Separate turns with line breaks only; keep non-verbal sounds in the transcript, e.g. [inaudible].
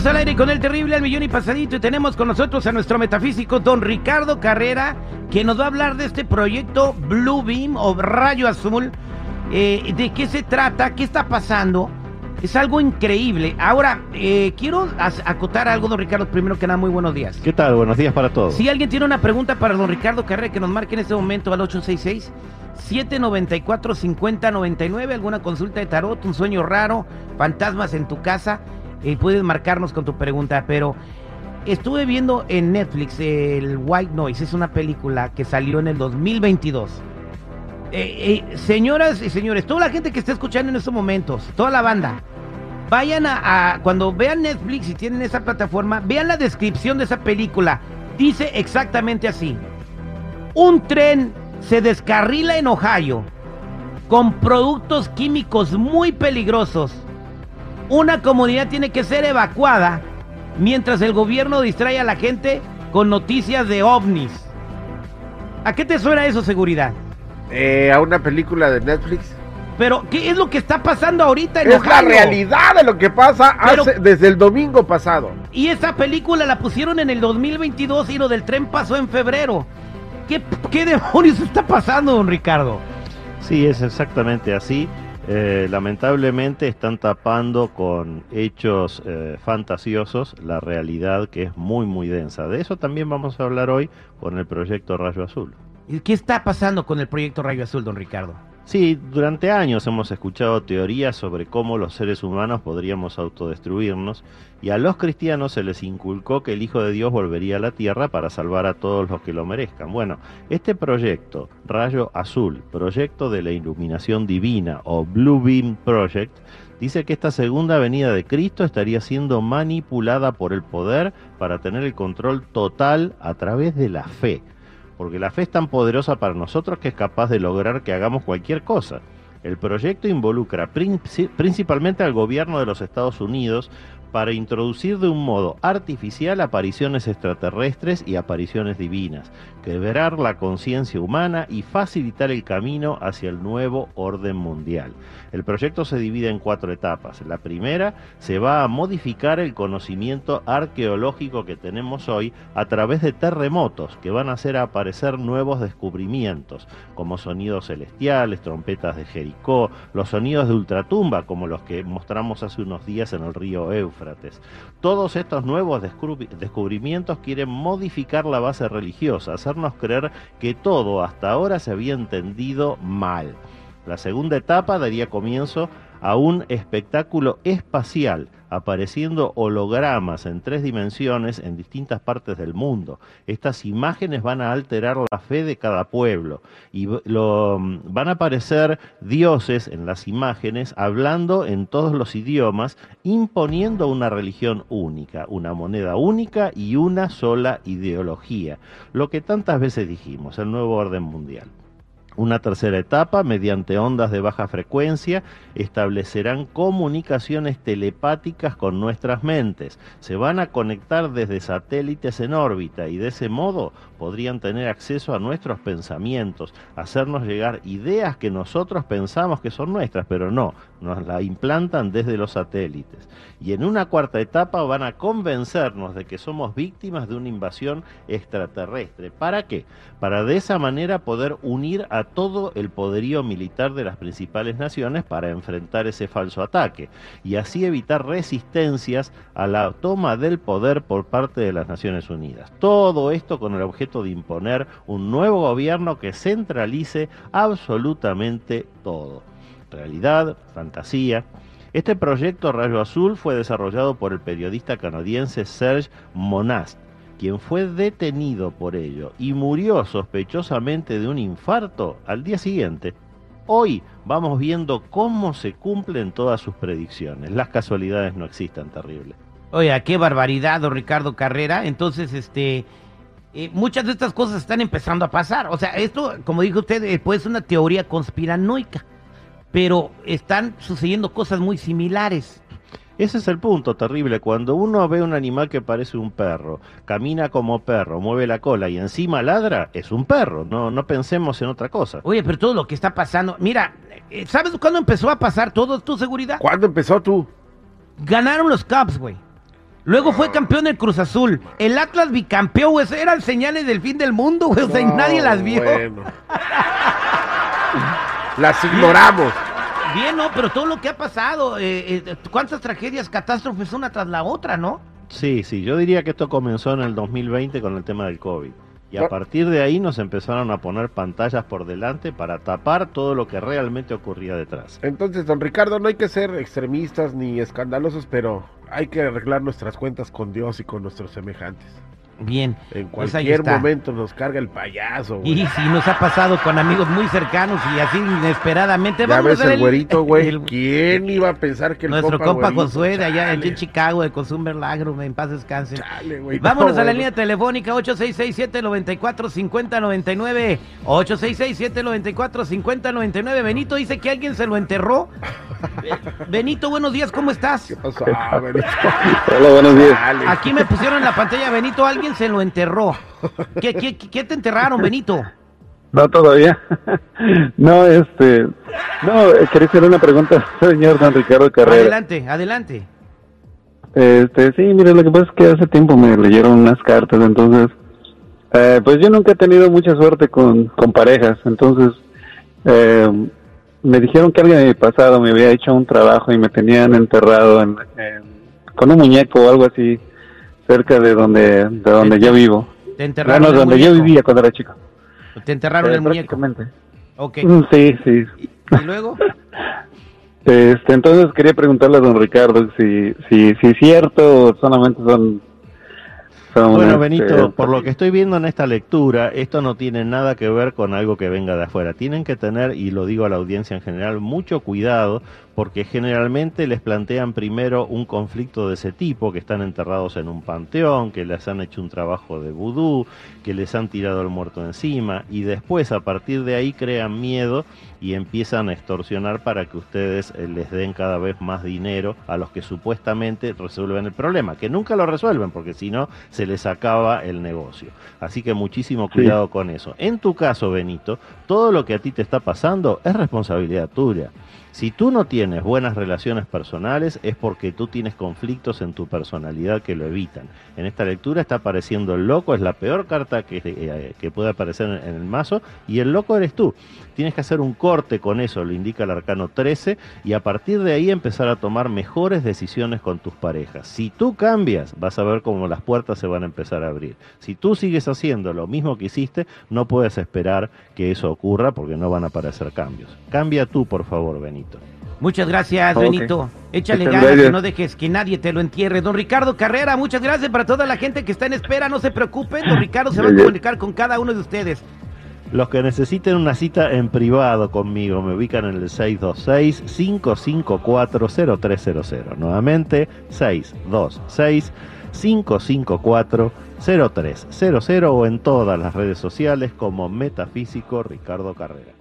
Estamos al aire con el terrible al millón y pasadito y tenemos con nosotros a nuestro metafísico don Ricardo Carrera que nos va a hablar de este proyecto Blue Beam o Rayo Azul. Eh, ¿De qué se trata? ¿Qué está pasando? Es algo increíble. Ahora, eh, quiero acotar algo, don Ricardo. Primero que nada, muy buenos días.
¿Qué tal? Buenos días para todos.
Si alguien tiene una pregunta para don Ricardo Carrera, que nos marque en este momento al 866 794 5099, alguna consulta de tarot, un sueño raro, fantasmas en tu casa, eh, puedes marcarnos con tu pregunta. Pero estuve viendo en Netflix el White Noise, es una película que salió en el 2022. Eh, eh, señoras y señores, toda la gente que está escuchando en estos momentos, toda la banda, Vayan a, cuando vean Netflix y tienen esa plataforma, vean la descripción de esa película. Dice exactamente así. Un tren se descarrila en Ohio con productos químicos muy peligrosos. Una comunidad tiene que ser evacuada mientras el gobierno distrae a la gente con noticias de ovnis. ¿A qué te suena eso, seguridad?
Eh, a una película de Netflix.
Pero, ¿qué es lo que está pasando ahorita en
Es la realidad de lo que pasa desde el domingo pasado.
Y esa película la pusieron en el 2022 y lo del tren pasó en febrero. ¿Qué, qué demonios está pasando, don Ricardo?
Sí, es exactamente así. Eh, lamentablemente están tapando con hechos eh, fantasiosos la realidad que es muy muy densa. De eso también vamos a hablar hoy con el proyecto Rayo Azul.
¿Qué está pasando con el proyecto Rayo Azul, don Ricardo?
Sí, durante años hemos escuchado teorías sobre cómo los seres humanos podríamos autodestruirnos y a los cristianos se les inculcó que el Hijo de Dios volvería a la tierra para salvar a todos los que lo merezcan. Bueno, este proyecto, Rayo Azul, proyecto de la iluminación divina o Blue Beam Project, dice que esta segunda venida de Cristo estaría siendo manipulada por el poder para tener el control total a través de la fe porque la fe es tan poderosa para nosotros que es capaz de lograr que hagamos cualquier cosa. El proyecto involucra principalmente al gobierno de los Estados Unidos para introducir de un modo artificial apariciones extraterrestres y apariciones divinas, quebrar la conciencia humana y facilitar el camino hacia el nuevo orden mundial. El proyecto se divide en cuatro etapas. La primera se va a modificar el conocimiento arqueológico que tenemos hoy a través de terremotos que van a hacer aparecer nuevos descubrimientos, como sonidos celestiales, trompetas de Jericó, los sonidos de ultratumba, como los que mostramos hace unos días en el río Todos estos nuevos descubrimientos quieren modificar la base religiosa, hacernos creer que todo hasta ahora se había entendido mal. La segunda etapa daría comienzo a un espectáculo espacial, apareciendo hologramas en tres dimensiones en distintas partes del mundo. Estas imágenes van a alterar la fe de cada pueblo y van a aparecer dioses en las imágenes hablando en todos los idiomas, imponiendo una religión única, una moneda única y una sola ideología. Lo que tantas veces dijimos, el nuevo orden mundial. Una tercera etapa, mediante ondas de baja frecuencia, establecerán comunicaciones telepáticas con nuestras mentes. Se van a conectar desde satélites en órbita y de ese modo podrían tener acceso a nuestros pensamientos, hacernos llegar ideas que nosotros pensamos que son nuestras, pero no, nos la implantan desde los satélites. Y en una cuarta etapa van a convencernos de que somos víctimas de una invasión extraterrestre. ¿Para qué? Para de esa manera poder unir a todo el poderío militar de las principales naciones para enfrentar ese falso ataque y así evitar resistencias a la toma del poder por parte de las Naciones Unidas. Todo esto con el objeto de imponer un nuevo gobierno que centralice absolutamente todo. Realidad, fantasía. Este proyecto Rayo Azul fue desarrollado por el periodista canadiense Serge Monast, quien fue detenido por ello y murió sospechosamente de un infarto al día siguiente. Hoy vamos viendo cómo se cumplen todas sus predicciones. Las casualidades no existen, terrible.
Oiga, qué barbaridad, don Ricardo Carrera. Entonces, este, eh, muchas de estas cosas están empezando a pasar. O sea, esto, como dijo usted, eh, puede ser una teoría conspiranoica, pero están sucediendo cosas muy similares.
Ese es el punto terrible. Cuando uno ve un animal que parece un perro, camina como perro, mueve la cola y encima ladra, es un perro. No, no pensemos en otra cosa.
Oye, pero todo lo que está pasando. Mira, eh, ¿sabes cuándo empezó a pasar todo tu seguridad?
¿Cuándo empezó tú?
Ganaron los Cubs, güey. Luego fue campeón del Cruz Azul. El Atlas bicampeón, güey. Eran señales del fin del mundo, güey. O sea, y
No,
nadie las vio.
bueno. [laughs] Las ignoramos.
Bien, no, pero todo lo que ha pasado, eh, eh, cuántas tragedias, catástrofes una tras la otra, ¿no?
Sí, sí, yo diría que esto comenzó en el 2020 con el tema del COVID. Y a partir de ahí nos empezaron a poner pantallas por delante para tapar todo lo que realmente ocurría detrás.
Entonces, don Ricardo, no hay que ser extremistas ni escandalosos, pero hay que arreglar nuestras cuentas con Dios y con nuestros semejantes.
Bien.
En
Pues
cualquier momento nos carga el payaso, güey.
Y sí, nos ha pasado con amigos muy cercanos y así inesperadamente.
Ya
Vámonos
ves
a
el güerito, güey.
el-
¿Quién iba a pensar que el
Nuestro compa,
güerito?
Josué de allá
Chale,
en Chicago, de Consumer Lagro, en paz descanse.
chale, güey,
Vámonos
no,
a la
güey.
línea telefónica 866-794-5099. 866-794-5099. Benito dice que alguien se lo enterró. Benito, buenos días, ¿cómo estás?
¿Qué pasó? Ah, Benito.
Hola, buenos días.
Chale.
Aquí me pusieron en la pantalla, Benito, alguien se lo enterró. ¿Qué, qué, qué te enterraron, Benito?
No, todavía. No, este. No, eh, quería hacer una pregunta, señor don Ricardo Carrera.
Adelante, adelante.
Este, sí, mire, lo que pasa es que hace tiempo me leyeron unas cartas, entonces. eh, pues yo nunca he tenido mucha suerte con, con parejas, entonces. eh, me dijeron que alguien de mi pasado me había hecho un trabajo y me tenían enterrado en, en- con un muñeco o algo así cerca de donde de donde yo vivo.
Te enterraron
Bueno,
el
donde yo
muñeco.
vivía cuando era chico.
Te enterraron
Eh,
el muñeco.
prácticamente.
Ok.
Mm, Sí, sí.
¿Y [laughs] luego?
Este, entonces quería preguntarle a don Ricardo si, si, si es cierto o solamente son... son,
Bueno,
este,
Benito, por lo que estoy viendo en esta lectura, esto no tiene nada que ver con algo que venga de afuera. Tienen que tener, y lo digo a la audiencia en general, mucho cuidado porque generalmente les plantean primero un conflicto de ese tipo, que están enterrados en un panteón, que les han hecho un trabajo de vudú, que les han tirado el muerto encima, y después a partir de ahí crean miedo y empiezan a extorsionar para que ustedes eh, les den cada vez más dinero a los que supuestamente resuelven el problema, que nunca lo resuelven porque si no se les acaba el negocio. Así que muchísimo
Sí.
cuidado con eso. En tu caso, Benito, todo lo que a ti te está pasando es responsabilidad tuya. Si tú no tienes buenas relaciones personales es porque tú tienes conflictos en tu personalidad que lo evitan. En esta lectura está apareciendo el loco, es la peor carta que, eh, puede aparecer en, el mazo y el loco eres tú. Tienes que hacer un corte con eso, lo indica el arcano 13, y a partir de ahí empezar a tomar mejores decisiones con tus parejas. Si tú cambias, vas a ver cómo las puertas se van a empezar a abrir. Si tú sigues haciendo lo mismo que hiciste, no puedes esperar que eso ocurra porque no van a aparecer cambios. Cambia tú, por favor, Benito.
Muchas gracias,
Ok.
Benito. Échale ganas, que no dejes que nadie te lo entierre. Don Ricardo Carrera, muchas gracias para toda la gente que está en espera. No se preocupen, don Ricardo se va a comunicar con cada uno de ustedes.
Los que necesiten una cita en privado conmigo me ubican en el 626-554-0300. Nuevamente, 626-554-0300 o en todas las redes sociales como Metafísico Ricardo Carrera.